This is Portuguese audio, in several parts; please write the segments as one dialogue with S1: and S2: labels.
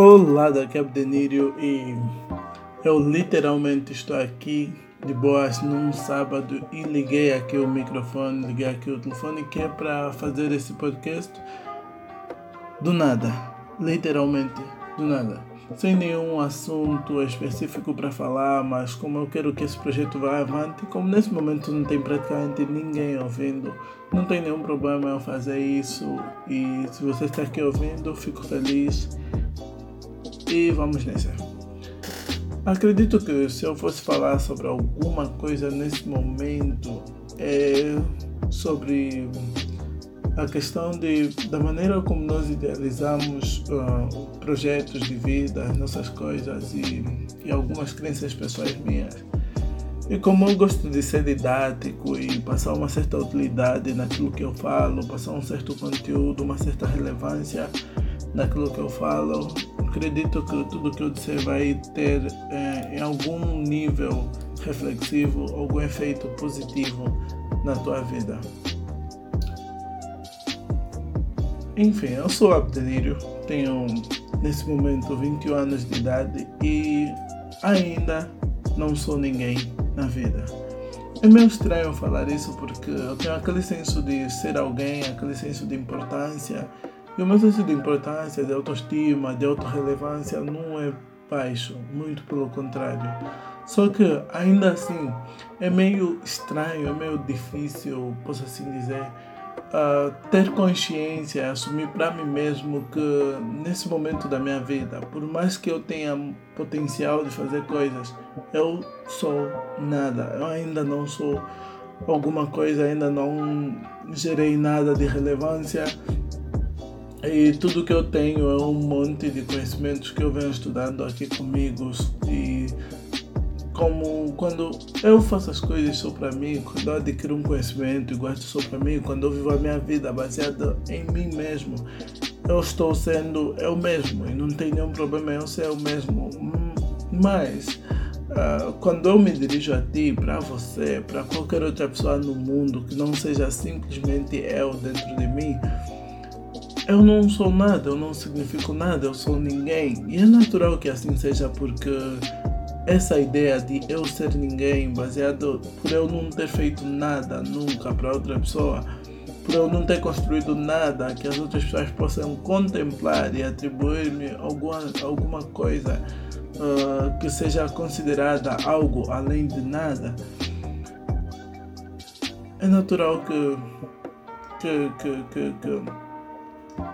S1: Olá, daqui é Abdenírio e eu literalmente estou aqui de boas num sábado e liguei aqui o microfone, liguei aqui o telefone que é para fazer esse podcast. Do nada, literalmente do nada, sem nenhum assunto específico para falar, mas como eu quero que esse projeto vá avante, como nesse momento não tem praticamente ninguém ouvindo, não tem nenhum problema eu fazer isso. E se você está aqui ouvindo, fico feliz e vamos nessa. Acredito que se eu fosse falar sobre alguma coisa nesse momento é sobre a questão de, da maneira como nós idealizamos uh, projetos de vida, as nossas coisas e, e algumas crenças pessoais minhas. E como eu gosto de ser didático e passar uma certa utilidade naquilo que eu falo, passar um certo conteúdo, uma certa relevância naquilo que eu falo, acredito que tudo que eu disser vai ter eh, em algum nível reflexivo, algum efeito positivo na tua vida. Enfim, eu sou Abdelírio, tenho nesse momento 21 anos de idade e ainda não sou ninguém na vida. É meio estranho falar isso porque eu tenho aquele senso de ser alguém, aquele senso de importância e o meu senso de importância, de autoestima, de autorrelevância não é baixo, muito pelo contrário. Só que ainda assim é meio estranho, é meio difícil, posso assim dizer, uh, ter consciência, assumir para mim mesmo que nesse momento da minha vida, por mais que eu tenha potencial de fazer coisas, eu sou nada, eu ainda não sou alguma coisa, ainda não gerei nada de relevância e tudo que eu tenho é um monte de conhecimentos que eu venho estudando aqui comigo. E como quando eu faço as coisas só para mim, quando eu adquiro um conhecimento e gosto só para mim, quando eu vivo a minha vida baseada em mim mesmo, eu estou sendo eu mesmo e não tem nenhum problema eu ser eu mesmo. Mas uh, quando eu me dirijo a ti, para você, para qualquer outra pessoa no mundo que não seja simplesmente eu dentro de mim, eu não sou nada, eu não significo nada, eu sou ninguém. E é natural que assim seja porque essa ideia de eu ser ninguém, baseado por eu não ter feito nada nunca para outra pessoa, por eu não ter construído nada que as outras pessoas possam contemplar e atribuir-me alguma, alguma coisa uh, que seja considerada algo além de nada, é natural que, que, que, que, que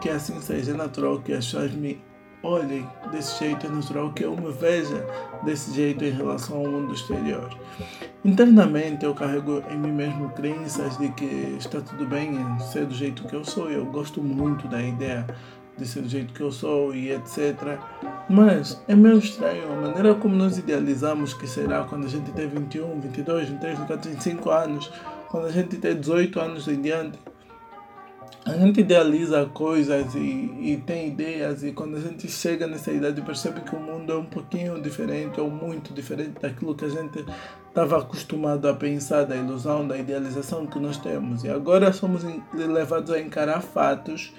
S1: que assim seja. Natural que as pessoas me olhem desse jeito, é natural que eu me veja desse jeito em relação ao mundo exterior. Internamente eu carrego em mim mesmo crenças de que está tudo bem em ser do jeito que eu sou. Eu gosto muito da ideia de ser do jeito que eu sou e etc. Mas é meio estranho a maneira como nós idealizamos que será quando a gente tem 21, 22, 23, 24, 25 anos, quando a gente tem 18 anos em diante a gente idealiza coisas e, e tem ideias e quando a gente chega nessa idade percebe que o mundo é um pouquinho diferente ou muito diferente daquilo que a gente estava acostumado a pensar da ilusão, da idealização que nós temos. E agora somos levados a encarar fatos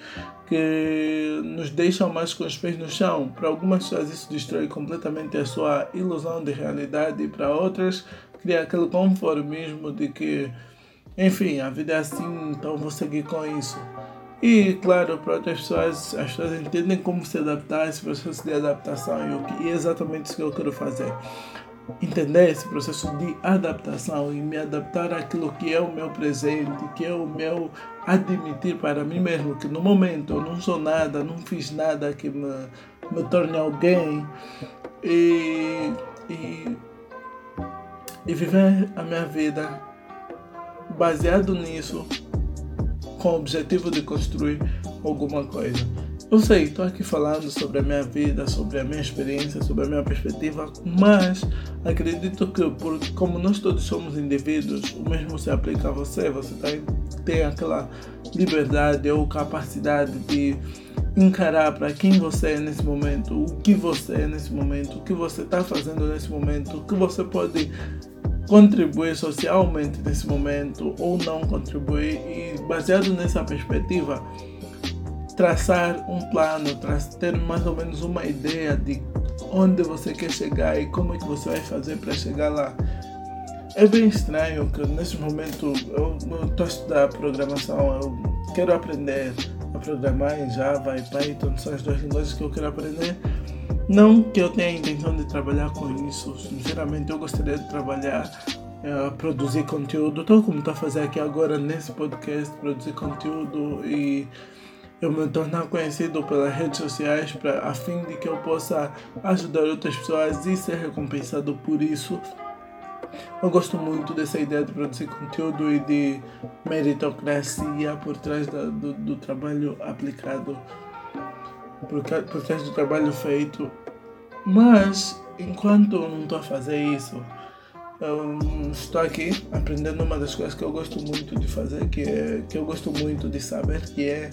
S1: que nos deixam mais com os pés no chão. Para algumas pessoas isso destrói completamente a sua ilusão de realidade e para outras cria aquele conformismo de que enfim, a vida é assim, então vou seguir com isso. E claro, para outras pessoas, as pessoas entendem como se adaptar, esse processo de adaptação e é exatamente isso que eu quero fazer. Entender esse processo de adaptação e me adaptar àquilo que é o meu presente, que é o meu admitir para mim mesmo que no momento eu não sou nada, não fiz nada que me, me torne alguém e, e, e viver a minha vida baseado nisso, com o objetivo de construir alguma coisa. Eu sei, estou aqui falando sobre a minha vida, sobre a minha experiência, sobre a minha perspectiva, mas acredito que, por, como nós todos somos indivíduos, o mesmo se aplica a você. Você tem, tem aquela liberdade ou capacidade de encarar para quem você é nesse momento, o que você é nesse momento, o que você está fazendo nesse momento, o que você pode contribuir socialmente nesse momento ou não contribuir e baseado nessa perspectiva traçar um plano, ter mais ou menos uma ideia de onde você quer chegar e como é que você vai fazer para chegar lá. É bem estranho que nesse momento eu estou a estudar programação, eu quero aprender a programar em Java e Python, são as duas linguagens que eu quero aprender. Não que eu tenha a intenção de trabalhar com isso, sinceramente eu gostaria de trabalhar, uh, produzir conteúdo, tal como estou a fazer aqui agora nesse podcast, produzir conteúdo e eu me tornar conhecido pelas redes sociais pra, a fim de que eu possa ajudar outras pessoas e ser recompensado por isso. Eu gosto muito dessa ideia de produzir conteúdo e de meritocracia por trás da, do, do, trabalho aplicado, por trás do trabalho feito. Mas, enquanto não estou a fazer isso, estou aqui aprendendo uma das coisas que eu gosto muito de fazer, que, é, que eu gosto muito de saber, que é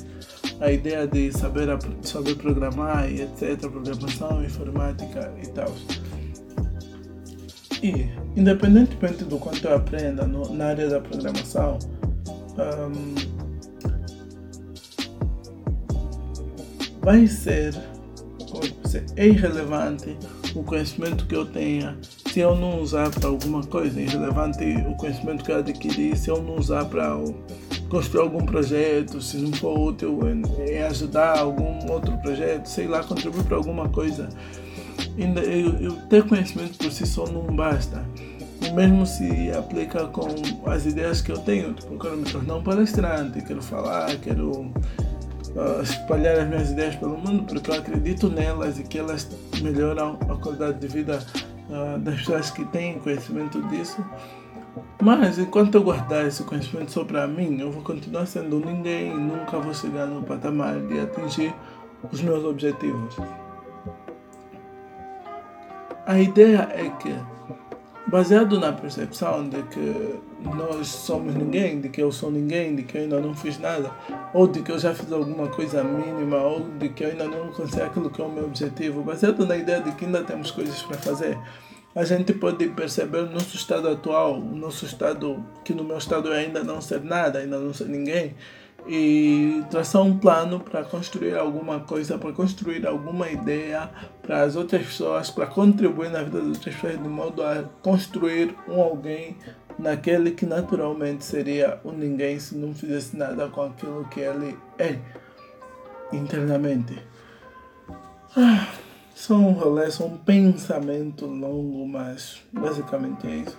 S1: a ideia de saber, saber programar e etc, programação, informática e tal. E, independentemente do quanto eu aprenda no, na área da programação, um, vai ser, é irrelevante o conhecimento que eu tenha se eu não usar para alguma coisa, é irrelevante o conhecimento que eu adquiri se eu não usar para construir algum projeto, se não for útil em, ajudar algum outro projeto, sei lá, contribuir para alguma coisa. Ainda, eu, eu ter conhecimento por si só não basta. O mesmo se aplica com as ideias que eu tenho. Tipo, eu quero me tornar um palestrante, quero falar, quero espalhar as minhas ideias pelo mundo porque eu acredito nelas e que elas melhoram a qualidade de vida uh, das pessoas que têm conhecimento disso. Mas enquanto eu guardar esse conhecimento só para mim, eu vou continuar sendo ninguém e nunca vou chegar no patamar de atingir os meus objetivos. A ideia é que, baseado na percepção de que nós somos ninguém, de que eu sou ninguém, de que eu ainda não fiz nada, ou de que eu já fiz alguma coisa mínima, ou de que eu ainda não consigo aquilo que é o meu objetivo, baseado na ideia de que ainda temos coisas para fazer, a gente pode perceber o nosso estado atual, o nosso estado, que no meu estado é ainda não ser nada, ainda não ser ninguém, e traçar um plano para construir alguma coisa, para construir alguma ideia para as outras pessoas, para contribuir na vida das outras pessoas, de modo a construir um alguém naquele que naturalmente seria um ninguém se não fizesse nada com aquilo que ele é internamente. Ah. São um rolê, são um pensamento longo, mas basicamente é isso.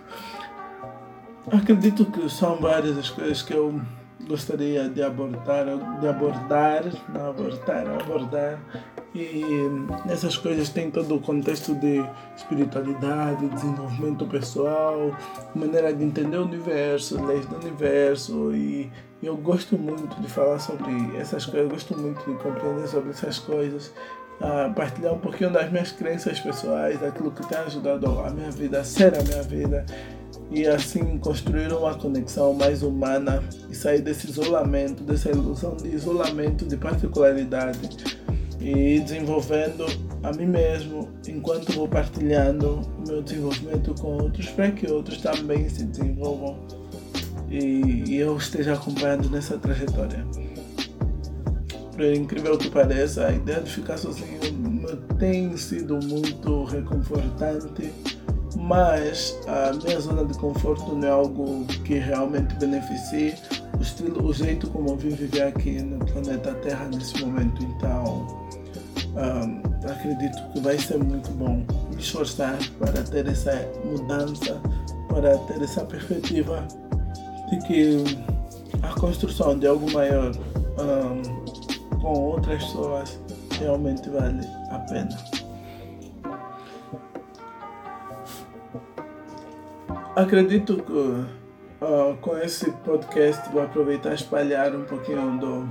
S1: Acredito que são várias as coisas que eu gostaria de abordar, de abordar, não abordar, abordar. E essas coisas têm todo o contexto de espiritualidade, desenvolvimento pessoal, maneira de entender o universo, leis do universo. E eu gosto muito de falar sobre essas coisas, gosto muito de compreender sobre essas coisas a partilhar um pouquinho das minhas crenças pessoais, daquilo que tem ajudado a minha vida a ser a minha vida e assim construir uma conexão mais humana e sair desse isolamento, dessa ilusão de isolamento, de particularidade e desenvolvendo a mim mesmo enquanto vou partilhando o meu desenvolvimento com outros para que outros também se desenvolvam e, e eu esteja acompanhando nessa trajetória. Por incrível que pareça, a ideia de ficar sozinho tem sido muito reconfortante, mas a minha zona de conforto não é algo que realmente beneficie o estilo, o jeito como eu vim viver aqui no planeta Terra nesse momento. Então, um, acredito que vai ser muito bom me esforçar para ter essa mudança, para ter essa perspectiva de que a construção de algo maior um, com outras pessoas realmente vale a pena. Acredito que uh, com esse podcast vou aproveitar espalhar um pouquinho do.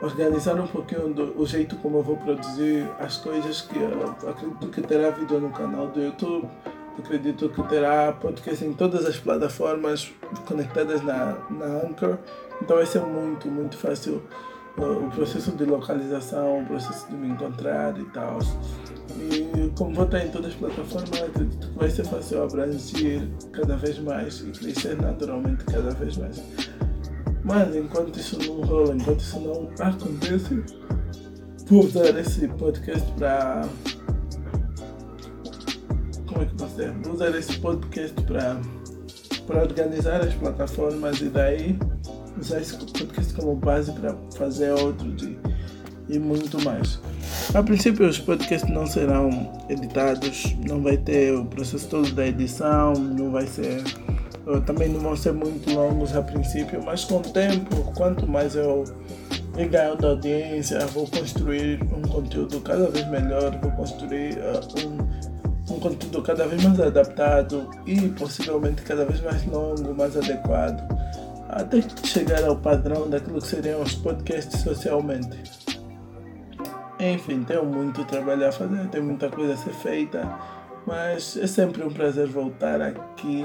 S1: organizar um pouquinho do o jeito como eu vou produzir as coisas que eu acredito que terá vídeo no canal do YouTube. Acredito que terá podcast em todas as plataformas conectadas na, na Anchor. Então vai ser muito, muito fácil o processo de localização, o processo de me encontrar e tal. E como vou estar em todas as plataformas, acredito que vai ser fácil abranger cada vez mais e crescer naturalmente cada vez mais. Mas enquanto isso não rola, enquanto isso não acontece, vou usar esse podcast para. Como é que posso dizer? Vou usar esse podcast para para organizar as plataformas e daí usar esse podcast como base para fazer outros e, e muito mais. A princípio os podcasts não serão editados, não vai ter o processo todo da edição, não vai ser também não vão ser muito longos a princípio, mas com o tempo, quanto mais eu ir ganhando audiência, vou construir um conteúdo cada vez melhor, vou construir uh, um, um conteúdo cada vez mais adaptado e possivelmente cada vez mais longo, mais adequado, até chegar ao padrão daquilo que seriam os podcasts socialmente. Enfim, tenho muito trabalho a fazer, tem muita coisa a ser feita, mas é sempre um prazer voltar aqui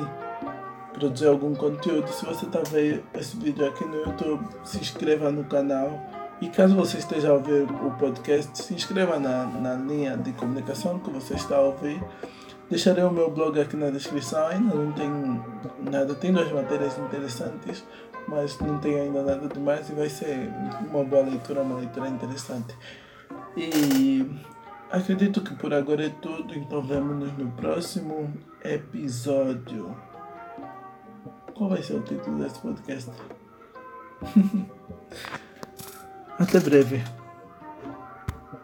S1: produzir algum conteúdo. Se você está vendo esse vídeo aqui no YouTube, se inscreva no canal. E caso você esteja a ouvir o podcast, se inscreva na, na linha de comunicação que você está a ouvir. Deixarei o meu blog aqui na descrição. Ainda não tem nada, tem duas matérias interessantes, mas não tem ainda nada demais e vai ser uma boa leitura, uma leitura interessante. E acredito que por agora é tudo, então vemos-nos no próximo episódio. Qual vai ser o título desse podcast? Até breve.